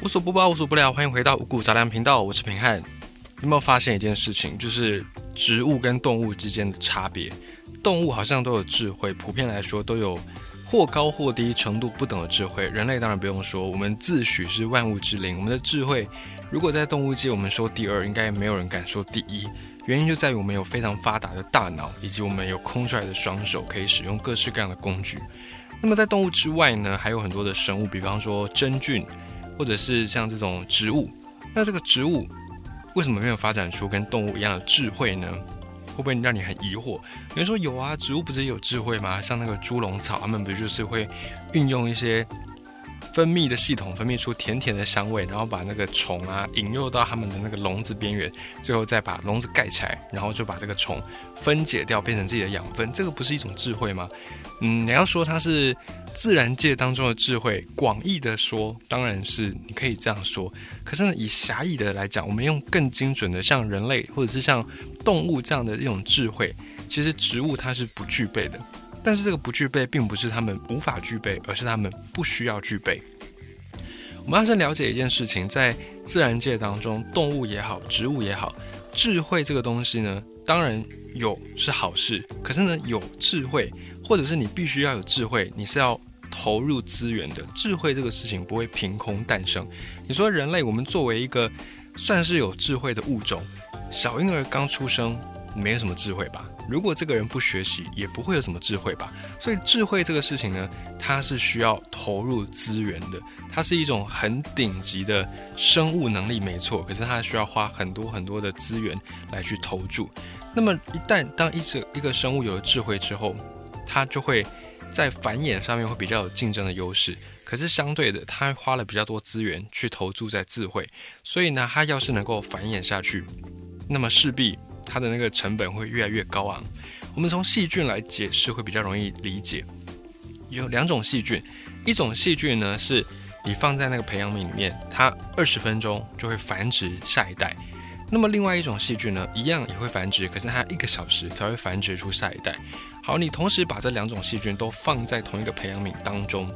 无所不包，无所不聊，欢迎回到五谷杂粮频道，我是平汉。有没有发现一件事情，就是植物跟动物之间的差别？动物好像都有智慧，普遍来说都有或高或低程度不等的智慧。人类当然不用说，我们自诩是万物之灵，我们的智慧如果在动物界我们说第二，应该没有人敢说第一。原因就在于我们有非常发达的大脑，以及我们有空出来的双手，可以使用各式各样的工具。那么在动物之外呢，还有很多的生物，比方说真菌。或者是像这种植物，那这个植物为什么没有发展出跟动物一样的智慧呢？会不会让你很疑惑？有人说有啊，植物不是也有智慧吗？像那个猪笼草，它们不就是会运用一些分泌的系统，分泌出甜甜的香味，然后把那个虫啊引诱到它们的那个笼子边缘，最后再把笼子盖起来，然后就把这个虫分解掉，变成自己的养分。这个不是一种智慧吗？嗯，你要说它是自然界当中的智慧，广义的说，当然是你可以这样说。可是呢，以狭义的来讲，我们用更精准的，像人类或者是像动物这样的一种智慧，其实植物它是不具备的。但是这个不具备，并不是他们无法具备，而是他们不需要具备。我们要先了解一件事情，在自然界当中，动物也好，植物也好，智慧这个东西呢，当然有是好事。可是呢，有智慧。或者是你必须要有智慧，你是要投入资源的。智慧这个事情不会凭空诞生。你说人类，我们作为一个算是有智慧的物种，小婴儿刚出生，没有什么智慧吧？如果这个人不学习，也不会有什么智慧吧？所以智慧这个事情呢，它是需要投入资源的。它是一种很顶级的生物能力，没错。可是它需要花很多很多的资源来去投注。那么一旦当一只一个生物有了智慧之后，它就会在繁衍上面会比较有竞争的优势，可是相对的，它花了比较多资源去投注在智慧，所以呢，它要是能够繁衍下去，那么势必它的那个成本会越来越高昂。我们从细菌来解释会比较容易理解，有两种细菌，一种细菌呢是你放在那个培养皿里面，它二十分钟就会繁殖下一代，那么另外一种细菌呢，一样也会繁殖，可是它一个小时才会繁殖出下一代。好，你同时把这两种细菌都放在同一个培养皿当中，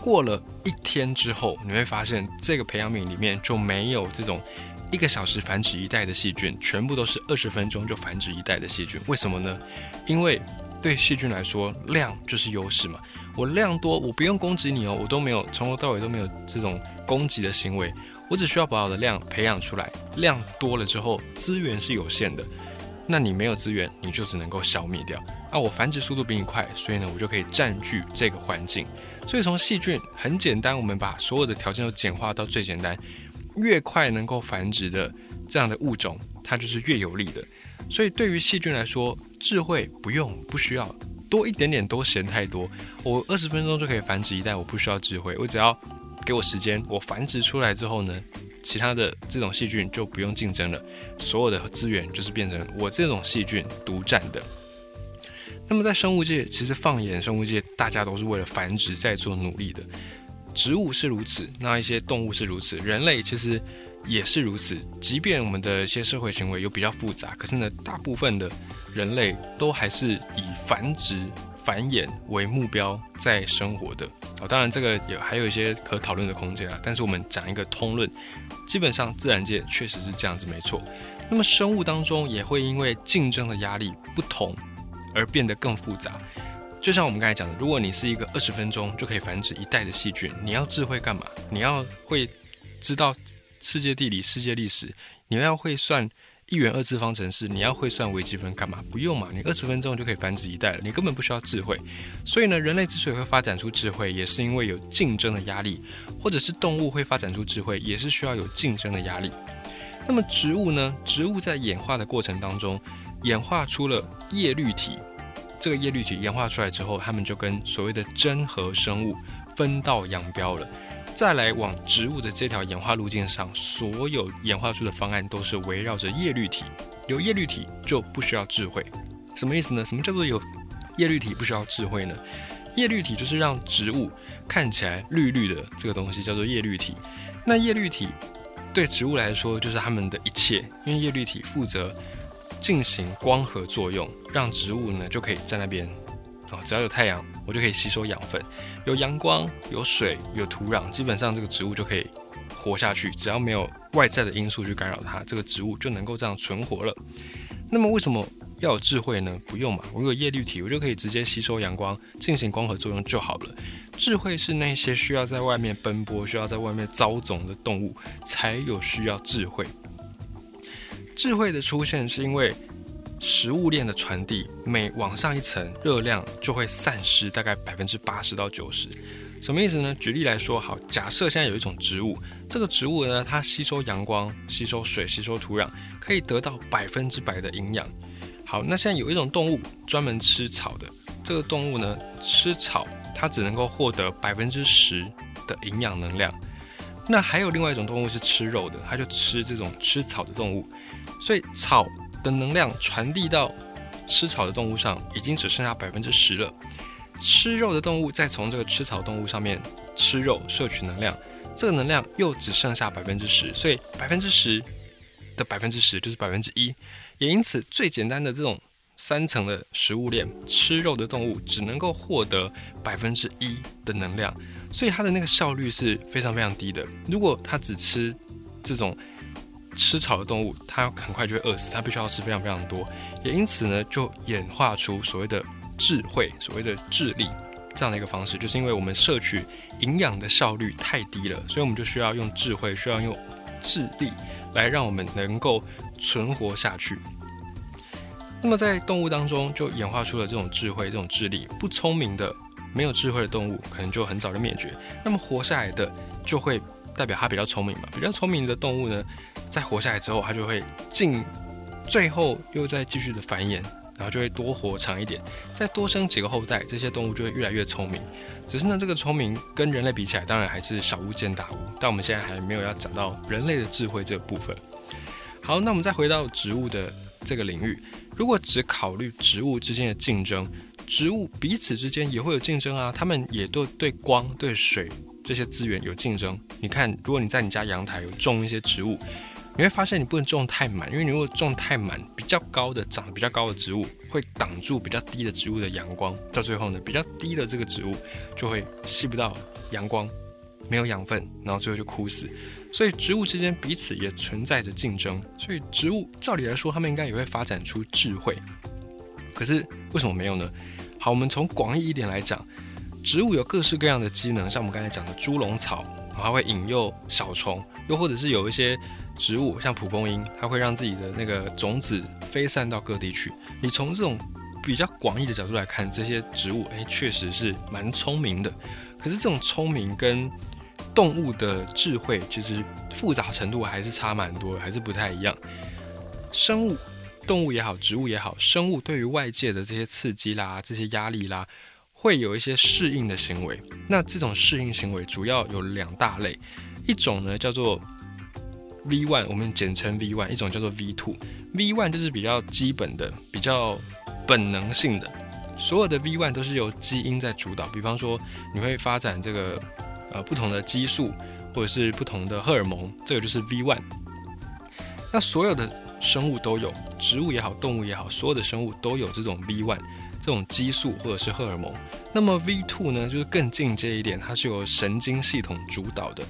过了一天之后，你会发现这个培养皿里面就没有这种一个小时繁殖一代的细菌，全部都是二十分钟就繁殖一代的细菌。为什么呢？因为对细菌来说，量就是优势嘛。我量多，我不用攻击你哦，我都没有从头到尾都没有这种攻击的行为，我只需要把我的量培养出来。量多了之后，资源是有限的。那你没有资源，你就只能够消灭掉。啊，我繁殖速度比你快，所以呢，我就可以占据这个环境。所以从细菌很简单，我们把所有的条件都简化到最简单，越快能够繁殖的这样的物种，它就是越有利的。所以对于细菌来说，智慧不用不需要多一点点都嫌太多。我二十分钟就可以繁殖一代，我不需要智慧，我只要给我时间，我繁殖出来之后呢？其他的这种细菌就不用竞争了，所有的资源就是变成我这种细菌独占的。那么在生物界，其实放眼生物界，大家都是为了繁殖在做努力的。植物是如此，那一些动物是如此，人类其实也是如此。即便我们的一些社会行为有比较复杂，可是呢，大部分的人类都还是以繁殖。繁衍为目标在生活的啊，当然这个也还有一些可讨论的空间啊。但是我们讲一个通论，基本上自然界确实是这样子，没错。那么生物当中也会因为竞争的压力不同而变得更复杂。就像我们刚才讲的，如果你是一个二十分钟就可以繁殖一代的细菌，你要智慧干嘛？你要会知道世界地理、世界历史，你要会算。一元二次方程式，你要会算微积分干嘛？不用嘛，你二十分钟就可以繁殖一代了，你根本不需要智慧。所以呢，人类之所以会发展出智慧，也是因为有竞争的压力，或者是动物会发展出智慧，也是需要有竞争的压力。那么植物呢？植物在演化的过程当中，演化出了叶绿体。这个叶绿体演化出来之后，它们就跟所谓的真核生物分道扬镳了。再来往植物的这条演化路径上，所有演化出的方案都是围绕着叶绿体。有叶绿体就不需要智慧，什么意思呢？什么叫做有叶绿体不需要智慧呢？叶绿体就是让植物看起来绿绿的这个东西叫做叶绿体。那叶绿体对植物来说就是它们的一切，因为叶绿体负责进行光合作用，让植物呢就可以在那边。啊，只要有太阳，我就可以吸收养分；有阳光、有水、有土壤，基本上这个植物就可以活下去，只要没有外在的因素去干扰它，这个植物就能够这样存活了。那么为什么要有智慧呢？不用嘛，我有叶绿体，我就可以直接吸收阳光，进行光合作用就好了。智慧是那些需要在外面奔波、需要在外面遭种的动物才有需要智慧。智慧的出现是因为食物链的传递，每往上一层，热量就会散失大概百分之八十到九十。什么意思呢？举例来说，好，假设现在有一种植物，这个植物呢，它吸收阳光、吸收水、吸收土壤，可以得到百分之百的营养。好，那现在有一种动物专门吃草的，这个动物呢，吃草。它只能够获得百分之十的营养能量。那还有另外一种动物是吃肉的，它就吃这种吃草的动物。所以草的能量传递到吃草的动物上，已经只剩下百分之十了。吃肉的动物再从这个吃草动物上面吃肉摄取能量，这个能量又只剩下百分之十。所以百分之十的百分之十就是百分之一。也因此，最简单的这种。三层的食物链，吃肉的动物只能够获得百分之一的能量，所以它的那个效率是非常非常低的。如果它只吃这种吃草的动物，它很快就会饿死，它必须要吃非常非常多。也因此呢，就演化出所谓的智慧、所谓的智力这样的一个方式，就是因为我们摄取营养的效率太低了，所以我们就需要用智慧，需要用智力来让我们能够存活下去。那么在动物当中，就演化出了这种智慧、这种智力。不聪明的、没有智慧的动物，可能就很早就灭绝。那么活下来的，就会代表它比较聪明嘛？比较聪明的动物呢，在活下来之后，它就会进，最后又再继续的繁衍，然后就会多活长一点，再多生几个后代，这些动物就会越来越聪明。只是呢，这个聪明跟人类比起来，当然还是小巫见大巫。但我们现在还没有要讲到人类的智慧这个部分。好，那我们再回到植物的这个领域。如果只考虑植物之间的竞争，植物彼此之间也会有竞争啊，它们也都对光、对水这些资源有竞争。你看，如果你在你家阳台有种一些植物，你会发现你不能种太满，因为你如果种太满，比较高的长得比较高的植物会挡住比较低的植物的阳光，到最后呢，比较低的这个植物就会吸不到阳光，没有养分，然后最后就枯死。所以植物之间彼此也存在着竞争，所以植物照理来说，它们应该也会发展出智慧。可是为什么没有呢？好，我们从广义一点来讲，植物有各式各样的机能，像我们刚才讲的猪笼草，它会引诱小虫；又或者是有一些植物，像蒲公英，它会让自己的那个种子飞散到各地去。你从这种比较广义的角度来看，这些植物，哎，确实是蛮聪明的。可是这种聪明跟动物的智慧其实复杂程度还是差蛮多，还是不太一样。生物，动物也好，植物也好，生物对于外界的这些刺激啦、这些压力啦，会有一些适应的行为。那这种适应行为主要有两大类，一种呢叫做 V one，我们简称 V one；一种叫做 V two。V one 就是比较基本的、比较本能性的，所有的 V one 都是由基因在主导。比方说，你会发展这个。呃，不同的激素或者是不同的荷尔蒙，这个就是 V one。那所有的生物都有，植物也好，动物也好，所有的生物都有这种 V one 这种激素或者是荷尔蒙。那么 V two 呢，就是更进阶一点，它是由神经系统主导的，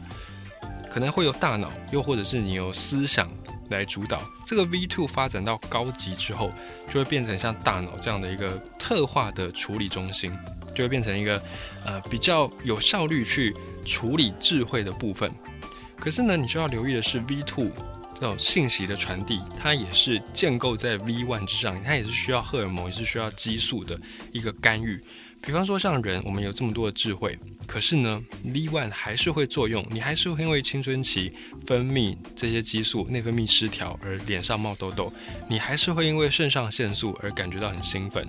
可能会有大脑，又或者是你有思想来主导。这个 V two 发展到高级之后，就会变成像大脑这样的一个特化的处理中心。就会变成一个，呃，比较有效率去处理智慧的部分。可是呢，你需要留意的是，V two 种信息的传递，它也是建构在 V one 之上，它也是需要荷尔蒙，也是需要激素的一个干预。比方说，像人，我们有这么多的智慧，可是呢，V one 还是会作用，你还是会因为青春期分泌这些激素内分泌失调而脸上冒痘痘，你还是会因为肾上腺素而感觉到很兴奋。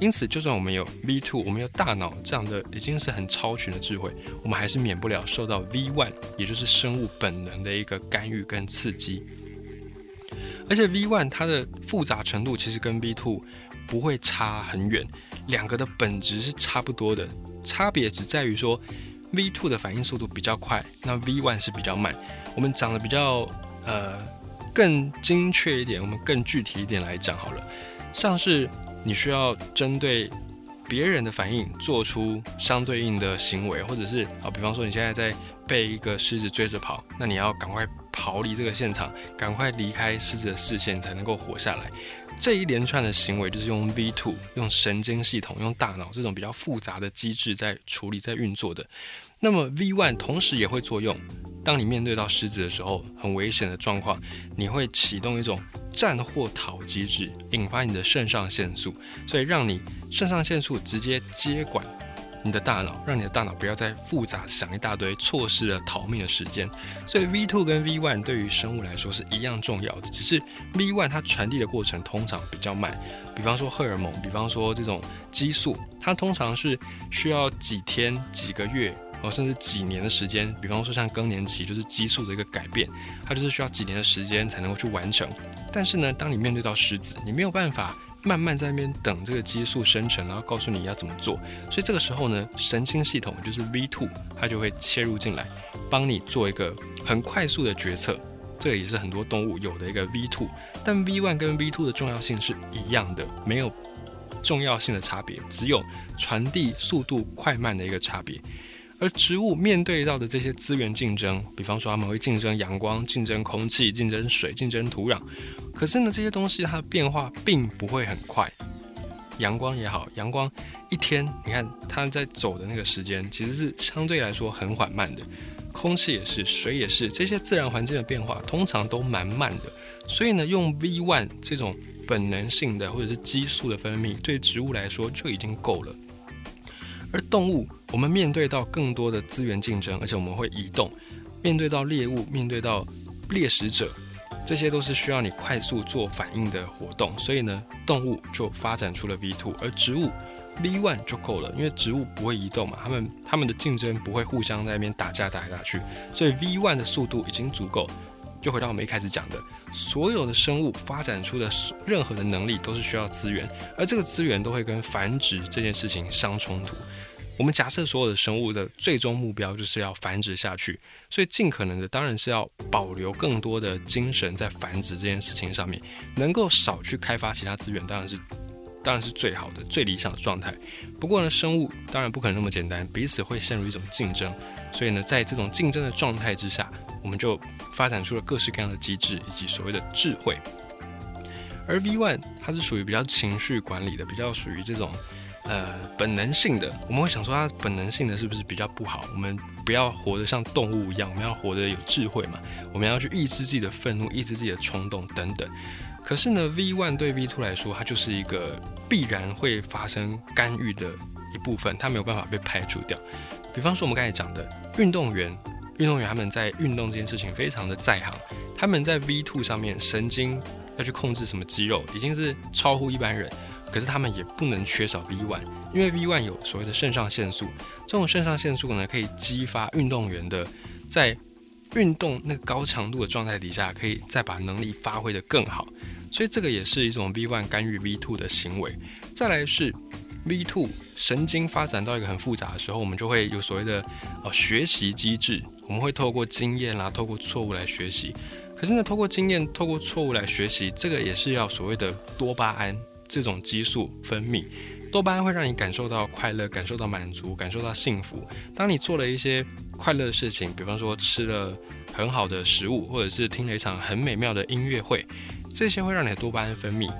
因此，就算我们有 V two，我们有大脑这样的已经是很超群的智慧，我们还是免不了受到 V one，也就是生物本能的一个干预跟刺激。而且 V one 它的复杂程度其实跟 V two 不会差很远，两个的本质是差不多的，差别只在于说 V two 的反应速度比较快，那 V one 是比较慢。我们讲的比较呃更精确一点，我们更具体一点来讲好了，像是。你需要针对别人的反应做出相对应的行为，或者是啊，比方说你现在在被一个狮子追着跑，那你要赶快逃离这个现场，赶快离开狮子的视线，才能够活下来。这一连串的行为就是用 V two 用神经系统、用大脑这种比较复杂的机制在处理、在运作的。那么 V one 同时也会作用，当你面对到狮子的时候，很危险的状况，你会启动一种战或逃机制，引发你的肾上腺素，所以让你肾上腺素直接接管。你的大脑，让你的大脑不要再复杂想一大堆，错失了逃命的时间。所以 V two 跟 V one 对于生物来说是一样重要的，只是 V one 它传递的过程通常比较慢。比方说荷尔蒙，比方说这种激素，它通常是需要几天、几个月，哦，甚至几年的时间。比方说像更年期，就是激素的一个改变，它就是需要几年的时间才能够去完成。但是呢，当你面对到狮子，你没有办法。慢慢在那边等这个激素生成，然后告诉你要怎么做。所以这个时候呢，神经系统就是 V two，它就会切入进来，帮你做一个很快速的决策。这也是很多动物有的一个 V two，但 V one 跟 V two 的重要性是一样的，没有重要性的差别，只有传递速度快慢的一个差别。而植物面对到的这些资源竞争，比方说他们会竞争阳光、竞争空气、竞争水、竞争土壤。可是呢，这些东西它的变化并不会很快。阳光也好，阳光一天，你看它在走的那个时间，其实是相对来说很缓慢的。空气也是，水也是，这些自然环境的变化通常都蛮慢的。所以呢，用 V one 这种本能性的或者是激素的分泌，对植物来说就已经够了。而动物，我们面对到更多的资源竞争，而且我们会移动，面对到猎物，面对到猎食者，这些都是需要你快速做反应的活动。所以呢，动物就发展出了 V two，而植物 V one 就够了，因为植物不会移动嘛，它们它们的竞争不会互相在那边打架打来打去，所以 V one 的速度已经足够。就回到我们一开始讲的，所有的生物发展出的任何的能力都是需要资源，而这个资源都会跟繁殖这件事情相冲突。我们假设所有的生物的最终目标就是要繁殖下去，所以尽可能的当然是要保留更多的精神在繁殖这件事情上面，能够少去开发其他资源，当然是当然是最好的、最理想的状态。不过呢，生物当然不可能那么简单，彼此会陷入一种竞争，所以呢，在这种竞争的状态之下，我们就发展出了各式各样的机制以及所谓的智慧。而 V One 它是属于比较情绪管理的，比较属于这种。呃，本能性的，我们会想说，它本能性的是不是比较不好？我们不要活得像动物一样，我们要活得有智慧嘛。我们要去抑制自己的愤怒，抑制自己的冲动等等。可是呢，V one 对 V two 来说，它就是一个必然会发生干预的一部分，它没有办法被排除掉。比方说，我们刚才讲的运动员，运动员他们在运动这件事情非常的在行，他们在 V two 上面神经要去控制什么肌肉，已经是超乎一般人。可是他们也不能缺少 V one，因为 V one 有所谓的肾上腺素，这种肾上腺素呢可以激发运动员的在运动那个高强度的状态底下，可以再把能力发挥的更好，所以这个也是一种 V one 干预 V two 的行为。再来是 V two 神经发展到一个很复杂的时候，我们就会有所谓的呃学习机制，我们会透过经验啦，透过错误来学习。可是呢，透过经验、透过错误来学习，这个也是要所谓的多巴胺。这种激素分泌，多巴胺会让你感受到快乐，感受到满足，感受到幸福。当你做了一些快乐的事情，比方说吃了很好的食物，或者是听了一场很美妙的音乐会，这些会让你的多巴胺分泌，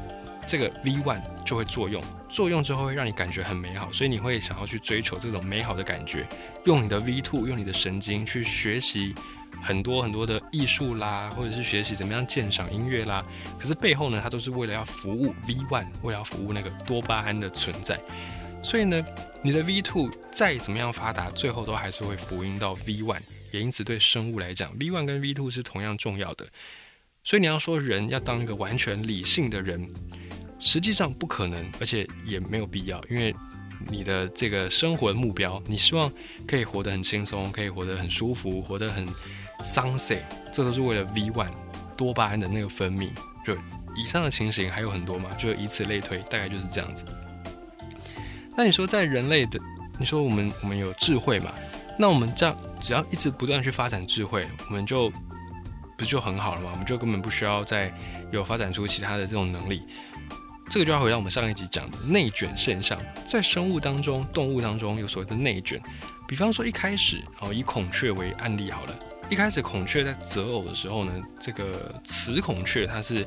这个 V one 就会作用，作用之后会让你感觉很美好，所以你会想要去追求这种美好的感觉，用你的 V two，用你的神经去学习。很多很多的艺术啦，或者是学习怎么样鉴赏音乐啦，可是背后呢，它都是为了要服务 V one，为了要服务那个多巴胺的存在。所以呢，你的 V two 再怎么样发达，最后都还是会福音到 V one。也因此，对生物来讲，V one 跟 V two 是同样重要的。所以你要说人要当一个完全理性的人，实际上不可能，而且也没有必要，因为你的这个生活目标，你希望可以活得很轻松，可以活得很舒服，活得很。Sunset，这都是为了 V one 多巴胺的那个分泌。就以上的情形还有很多嘛，就以此类推，大概就是这样子。那你说在人类的，你说我们我们有智慧嘛？那我们这样只要一直不断去发展智慧，我们就不就很好了吗？我们就根本不需要再有发展出其他的这种能力。这个就要回到我们上一集讲的内卷现象，在生物当中、动物当中有所谓的内卷。比方说一开始哦，以孔雀为案例好了，一开始孔雀在择偶的时候呢，这个雌孔雀它是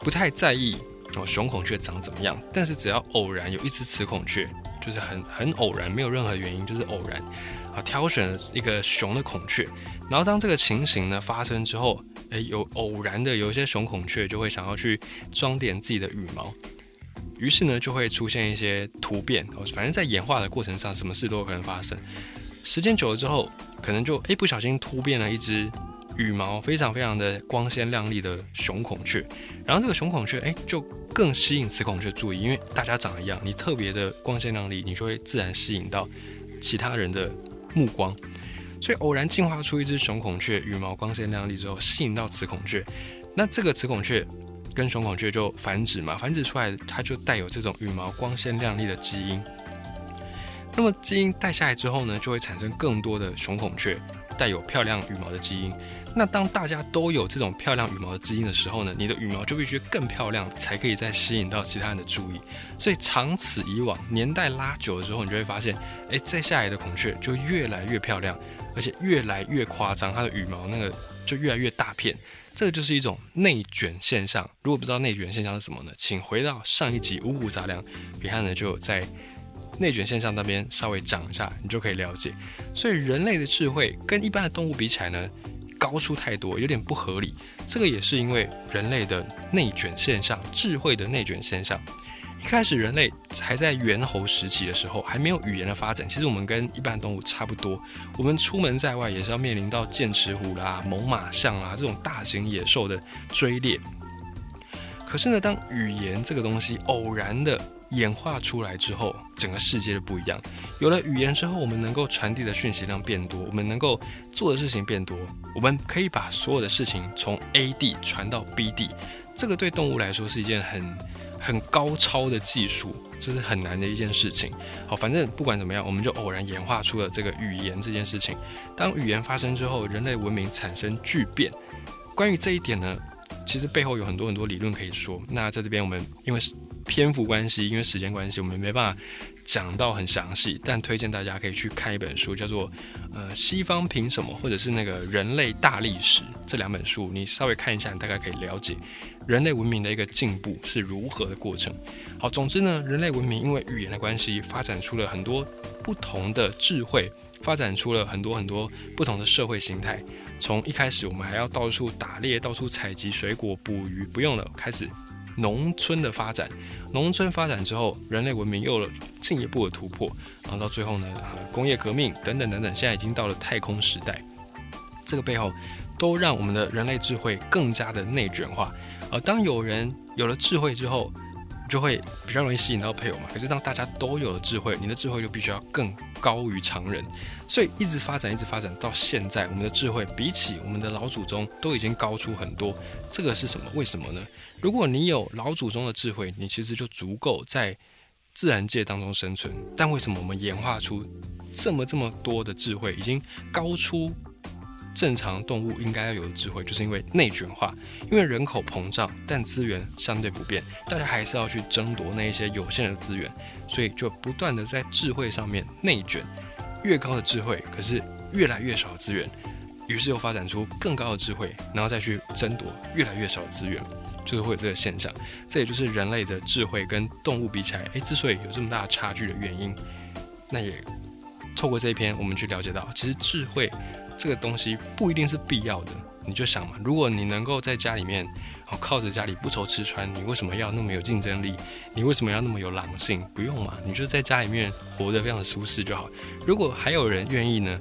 不太在意哦雄孔雀长怎么样，但是只要偶然有一只雌孔雀，就是很很偶然，没有任何原因，就是偶然啊挑选一个雄的孔雀，然后当这个情形呢发生之后。诶，有偶然的有一些雄孔雀就会想要去装点自己的羽毛，于是呢就会出现一些突变。哦，反正在演化的过程上，什么事都有可能发生。时间久了之后，可能就诶不小心突变了一只羽毛非常非常的光鲜亮丽的雄孔雀，然后这个雄孔雀诶就更吸引雌孔雀注意，因为大家长得一样，你特别的光鲜亮丽，你就会自然吸引到其他人的目光。所以偶然进化出一只雄孔雀，羽毛光鲜亮丽之后，吸引到雌孔雀。那这个雌孔雀跟雄孔雀就繁殖嘛，繁殖出来它就带有这种羽毛光鲜亮丽的基因。那么基因带下来之后呢，就会产生更多的雄孔雀带有漂亮羽毛的基因。那当大家都有这种漂亮羽毛的基因的时候呢，你的羽毛就必须更漂亮，才可以再吸引到其他人的注意。所以长此以往，年代拉久了之后，你就会发现，哎，再下来的孔雀就越来越漂亮。而且越来越夸张，它的羽毛那个就越来越大片，这个就是一种内卷现象。如果不知道内卷现象是什么呢？请回到上一集五谷杂粮，别看呢就在内卷现象那边稍微讲一下，你就可以了解。所以人类的智慧跟一般的动物比起来呢，高出太多，有点不合理。这个也是因为人类的内卷现象，智慧的内卷现象。一开始人类还在猿猴时期的时候，还没有语言的发展。其实我们跟一般动物差不多，我们出门在外也是要面临到剑齿虎啦、猛犸象啦这种大型野兽的追猎。可是呢，当语言这个东西偶然的演化出来之后，整个世界就不一样。有了语言之后，我们能够传递的讯息量变多，我们能够做的事情变多，我们可以把所有的事情从 A 地传到 B 地。这个对动物来说是一件很。很高超的技术，这是很难的一件事情。好，反正不管怎么样，我们就偶然演化出了这个语言这件事情。当语言发生之后，人类文明产生巨变。关于这一点呢，其实背后有很多很多理论可以说。那在这边我们因为篇幅关系，因为时间关系，我们没办法。讲到很详细，但推荐大家可以去看一本书，叫做《呃西方凭什么》或者是那个《人类大历史》这两本书，你稍微看一下，你大概可以了解人类文明的一个进步是如何的过程。好，总之呢，人类文明因为语言的关系，发展出了很多不同的智慧，发展出了很多很多不同的社会形态。从一开始我们还要到处打猎、到处采集水果、捕鱼，不用了，开始。农村的发展，农村发展之后，人类文明又了进一步的突破，然后到最后呢，工业革命等等等等，现在已经到了太空时代。这个背后都让我们的人类智慧更加的内卷化。而当有人有了智慧之后，就会比较容易吸引到配偶嘛。可是当大家都有了智慧，你的智慧就必须要更高于常人，所以一直发展，一直发展到现在，我们的智慧比起我们的老祖宗都已经高出很多。这个是什么？为什么呢？如果你有老祖宗的智慧，你其实就足够在自然界当中生存。但为什么我们演化出这么这么多的智慧，已经高出？正常动物应该要有的智慧，就是因为内卷化，因为人口膨胀，但资源相对不变，大家还是要去争夺那一些有限的资源，所以就不断的在智慧上面内卷，越高的智慧，可是越来越少的资源，于是又发展出更高的智慧，然后再去争夺越来越少的资源，就是会有这个现象。这也就是人类的智慧跟动物比起来，诶，之所以有这么大差距的原因。那也透过这一篇，我们去了解到，其实智慧。这个东西不一定是必要的，你就想嘛，如果你能够在家里面，哦靠着家里不愁吃穿，你为什么要那么有竞争力？你为什么要那么有狼性？不用嘛，你就在家里面活得非常的舒适就好。如果还有人愿意呢，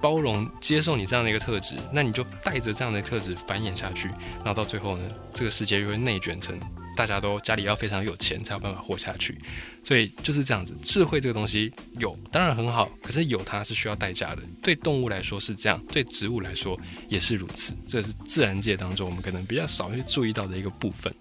包容接受你这样的一个特质，那你就带着这样的特质繁衍下去，然后到最后呢，这个世界就会内卷成。大家都家里要非常有钱才有办法活下去，所以就是这样子。智慧这个东西有当然很好，可是有它是需要代价的。对动物来说是这样，对植物来说也是如此。这是自然界当中我们可能比较少去注意到的一个部分。